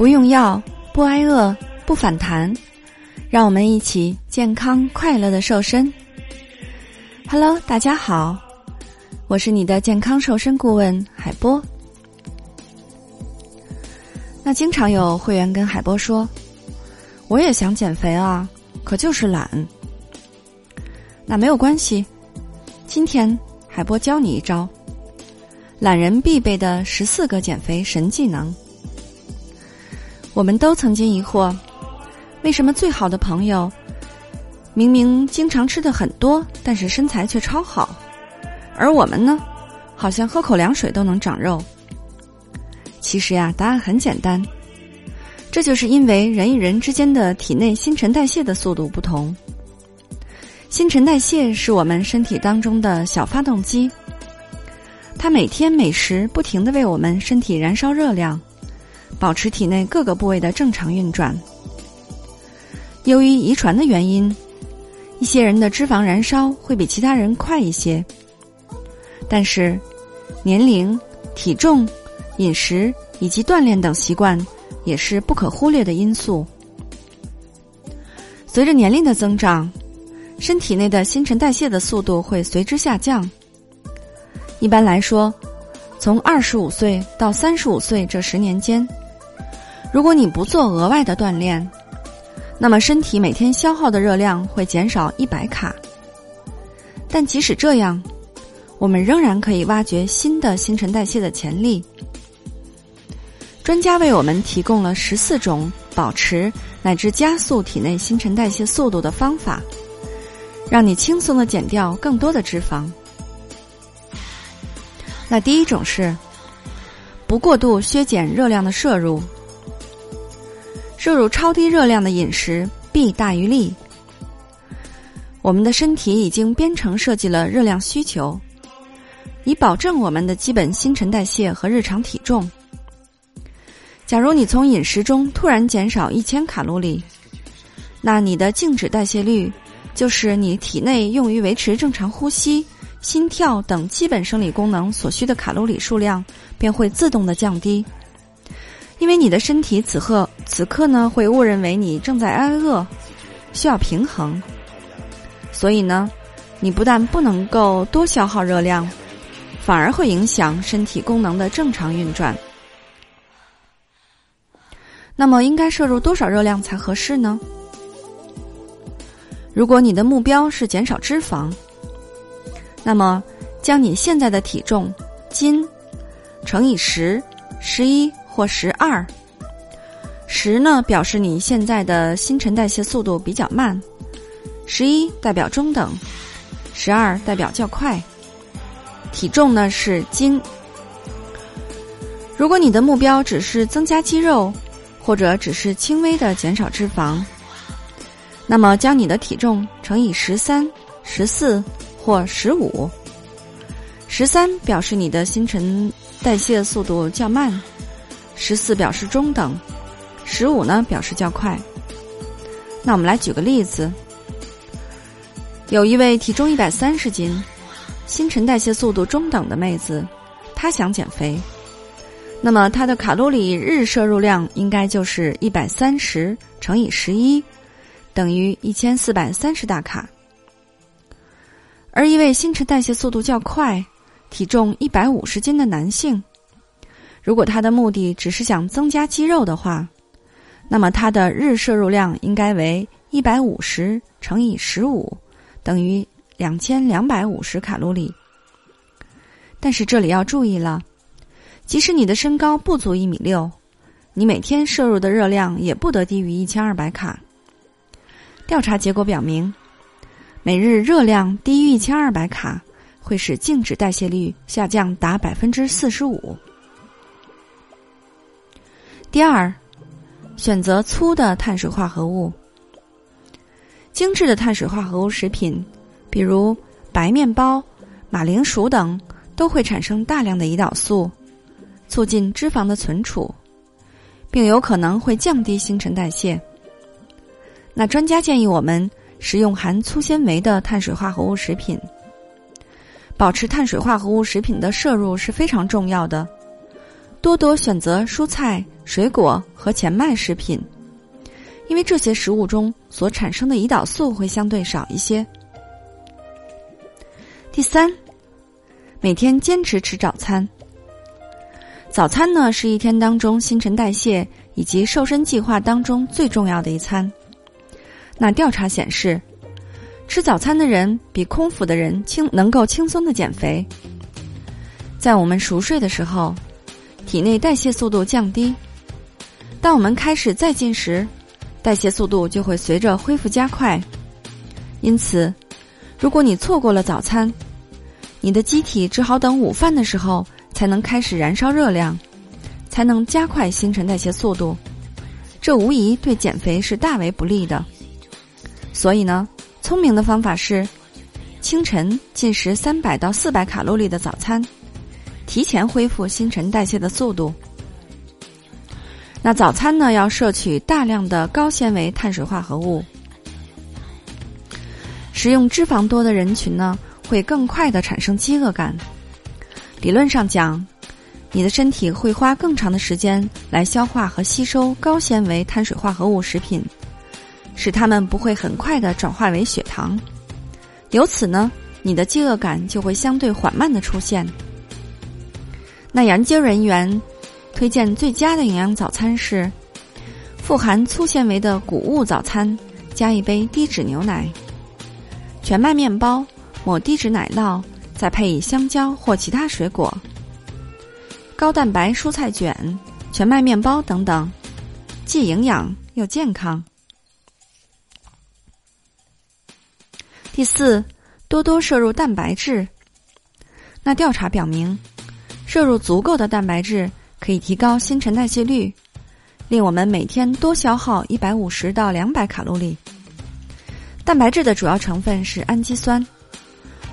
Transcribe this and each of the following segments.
不用药，不挨饿，不反弹，让我们一起健康快乐的瘦身。Hello，大家好，我是你的健康瘦身顾问海波。那经常有会员跟海波说：“我也想减肥啊，可就是懒。”那没有关系，今天海波教你一招。懒人必备的十四个减肥神技能。我们都曾经疑惑，为什么最好的朋友明明经常吃的很多，但是身材却超好，而我们呢，好像喝口凉水都能长肉？其实呀，答案很简单，这就是因为人与人之间的体内新陈代谢的速度不同。新陈代谢是我们身体当中的小发动机。它每天每时不停的为我们身体燃烧热量，保持体内各个部位的正常运转。由于遗传的原因，一些人的脂肪燃烧会比其他人快一些。但是，年龄、体重、饮食以及锻炼等习惯也是不可忽略的因素。随着年龄的增长，身体内的新陈代谢的速度会随之下降。一般来说，从二十五岁到三十五岁这十年间，如果你不做额外的锻炼，那么身体每天消耗的热量会减少一百卡。但即使这样，我们仍然可以挖掘新的新陈代谢的潜力。专家为我们提供了十四种保持乃至加速体内新陈代谢速度的方法，让你轻松的减掉更多的脂肪。那第一种是不过度削减热量的摄入，摄入超低热量的饮食弊大于利。我们的身体已经编程设计了热量需求，以保证我们的基本新陈代谢和日常体重。假如你从饮食中突然减少一千卡路里，那你的静止代谢率就是你体内用于维持正常呼吸。心跳等基本生理功能所需的卡路里数量便会自动的降低，因为你的身体此刻此刻呢会误认为你正在挨饿，需要平衡，所以呢，你不但不能够多消耗热量，反而会影响身体功能的正常运转。那么应该摄入多少热量才合适呢？如果你的目标是减少脂肪。那么，将你现在的体重斤乘以十、十一或十二，十呢表示你现在的新陈代谢速度比较慢，十一代表中等，十二代表较快。体重呢是斤。如果你的目标只是增加肌肉，或者只是轻微的减少脂肪，那么将你的体重乘以十三、十四。或十五，十三表示你的新陈代谢速度较慢，十四表示中等，十五呢表示较快。那我们来举个例子，有一位体重一百三十斤、新陈代谢速度中等的妹子，她想减肥，那么她的卡路里日摄入量应该就是一百三十乘以十一，等于一千四百三十大卡。而一位新陈代谢速度较快、体重一百五十斤的男性，如果他的目的只是想增加肌肉的话，那么他的日摄入量应该为一百五十乘以十五，等于两千两百五十卡路里。但是这里要注意了，即使你的身高不足一米六，你每天摄入的热量也不得低于一千二百卡。调查结果表明。每日热量低于一千二百卡，会使静止代谢率下降达百分之四十五。第二，选择粗的碳水化合物。精致的碳水化合物食品，比如白面包、马铃薯等，都会产生大量的胰岛素，促进脂肪的存储，并有可能会降低新陈代谢。那专家建议我们。食用含粗纤维的碳水化合物食品，保持碳水化合物食品的摄入是非常重要的。多多选择蔬菜、水果和全麦食品，因为这些食物中所产生的胰岛素会相对少一些。第三，每天坚持吃早餐。早餐呢是一天当中新陈代谢以及瘦身计划当中最重要的一餐。那调查显示，吃早餐的人比空腹的人轻能够轻松的减肥。在我们熟睡的时候，体内代谢速度降低；当我们开始再进食，代谢速度就会随着恢复加快。因此，如果你错过了早餐，你的机体只好等午饭的时候才能开始燃烧热量，才能加快新陈代谢速度。这无疑对减肥是大为不利的。所以呢，聪明的方法是清晨进食三百到四百卡路里的早餐，提前恢复新陈代谢的速度。那早餐呢，要摄取大量的高纤维碳水化合物。食用脂肪多的人群呢，会更快的产生饥饿感。理论上讲，你的身体会花更长的时间来消化和吸收高纤维碳水化合物食品，使它们不会很快的转化为血糖。由此呢，你的饥饿感就会相对缓慢的出现。那研究人员推荐最佳的营养早餐是富含粗纤维的谷物早餐，加一杯低脂牛奶。全麦面包抹低脂奶酪，再配以香蕉或其他水果；高蛋白蔬菜卷、全麦面包等等，既营养又健康。第四，多多摄入蛋白质。那调查表明，摄入足够的蛋白质可以提高新陈代谢率，令我们每天多消耗一百五十到两百卡路里。蛋白质的主要成分是氨基酸，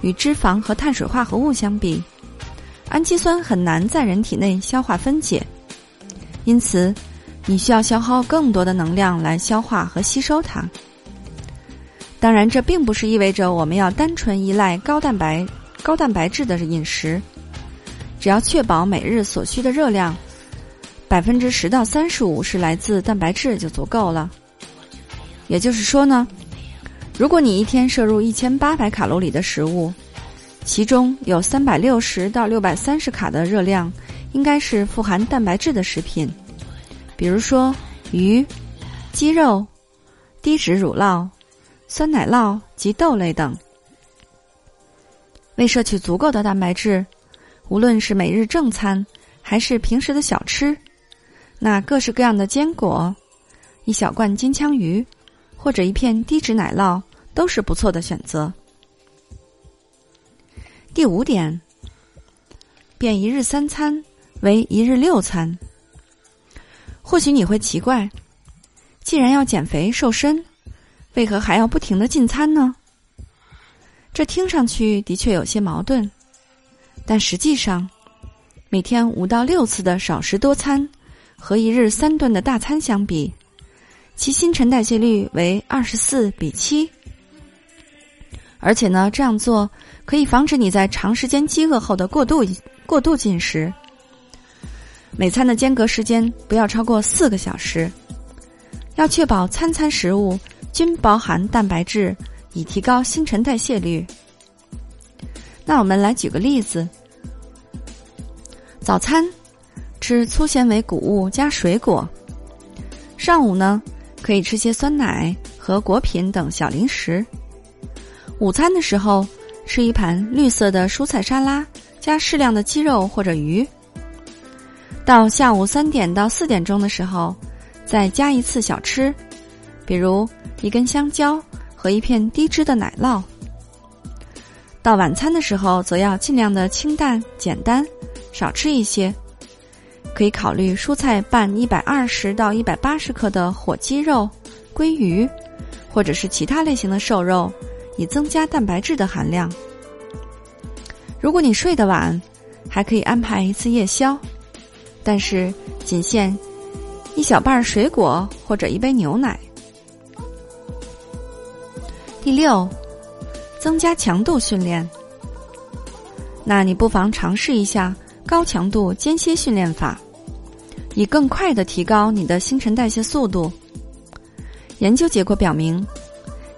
与脂肪和碳水化合物相比，氨基酸很难在人体内消化分解，因此你需要消耗更多的能量来消化和吸收它。当然，这并不是意味着我们要单纯依赖高蛋白、高蛋白质的饮食，只要确保每日所需的热量百分之十到三十五是来自蛋白质就足够了。也就是说呢。如果你一天摄入一千八百卡路里的食物，其中有三百六十到六百三十卡的热量，应该是富含蛋白质的食品，比如说鱼、鸡肉、低脂乳酪、酸奶酪及豆类等。为摄取足够的蛋白质，无论是每日正餐还是平时的小吃，那各式各样的坚果、一小罐金枪鱼。或者一片低脂奶酪都是不错的选择。第五点，变一日三餐为一日六餐。或许你会奇怪，既然要减肥瘦身，为何还要不停的进餐呢？这听上去的确有些矛盾，但实际上，每天五到六次的少食多餐和一日三顿的大餐相比。其新陈代谢率为二十四比七，而且呢，这样做可以防止你在长时间饥饿后的过度过度进食。每餐的间隔时间不要超过四个小时，要确保餐餐食物均包含蛋白质，以提高新陈代谢率。那我们来举个例子：早餐吃粗纤维谷物加水果，上午呢？可以吃些酸奶和果品等小零食。午餐的时候吃一盘绿色的蔬菜沙拉，加适量的鸡肉或者鱼。到下午三点到四点钟的时候，再加一次小吃，比如一根香蕉和一片低脂的奶酪。到晚餐的时候，则要尽量的清淡简单，少吃一些。可以考虑蔬菜拌一百二十到一百八十克的火鸡肉、鲑鱼，或者是其他类型的瘦肉，以增加蛋白质的含量。如果你睡得晚，还可以安排一次夜宵，但是仅限一小半水果或者一杯牛奶。第六，增加强度训练。那你不妨尝试一下高强度间歇训练法。以更快的提高你的新陈代谢速度。研究结果表明，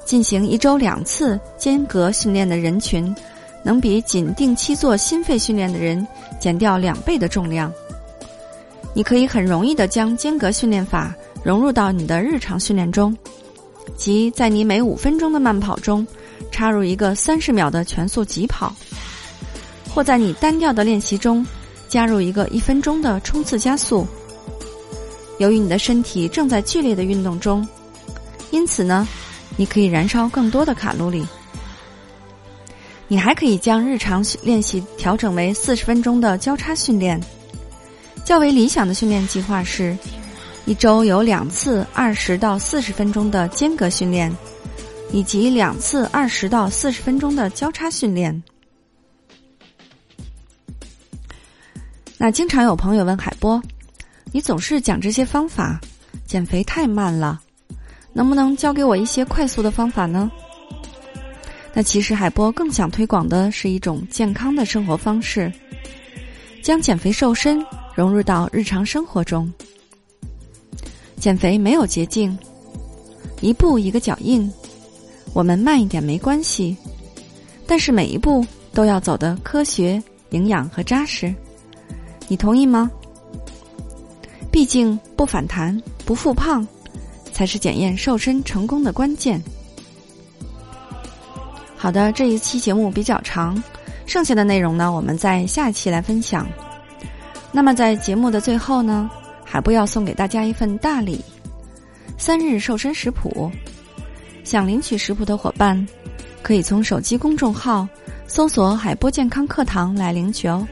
进行一周两次间隔训练的人群，能比仅定期做心肺训练的人减掉两倍的重量。你可以很容易的将间隔训练法融入到你的日常训练中，即在你每五分钟的慢跑中插入一个三十秒的全速疾跑，或在你单调的练习中加入一个一分钟的冲刺加速。由于你的身体正在剧烈的运动中。因此呢，你可以燃烧更多的卡路里。你还可以将日常练习调整为四十分钟的交叉训练。较为理想的训练计划是，一周有两次二十到四十分钟的间隔训练，以及两次二十到四十分钟的交叉训练。那经常有朋友问海波：“你总是讲这些方法，减肥太慢了。”能不能教给我一些快速的方法呢？那其实海波更想推广的是一种健康的生活方式，将减肥瘦身融入到日常生活中。减肥没有捷径，一步一个脚印，我们慢一点没关系，但是每一步都要走得科学、营养和扎实。你同意吗？毕竟不反弹、不复胖。才是检验瘦身成功的关键。好的，这一期节目比较长，剩下的内容呢，我们在下一期来分享。那么在节目的最后呢，海波要送给大家一份大礼——三日瘦身食谱。想领取食谱的伙伴，可以从手机公众号搜索“海波健康课堂”来领取哦。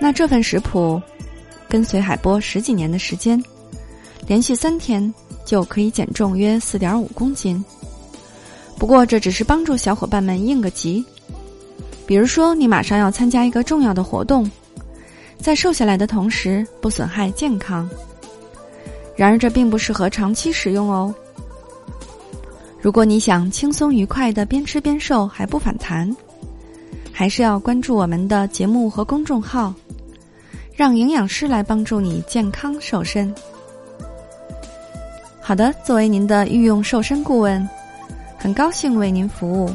那这份食谱跟随海波十几年的时间，连续三天。就可以减重约四点五公斤。不过这只是帮助小伙伴们应个急，比如说你马上要参加一个重要的活动，在瘦下来的同时不损害健康。然而这并不适合长期使用哦。如果你想轻松愉快的边吃边瘦还不反弹，还是要关注我们的节目和公众号，让营养师来帮助你健康瘦身。好的，作为您的御用瘦身顾问，很高兴为您服务。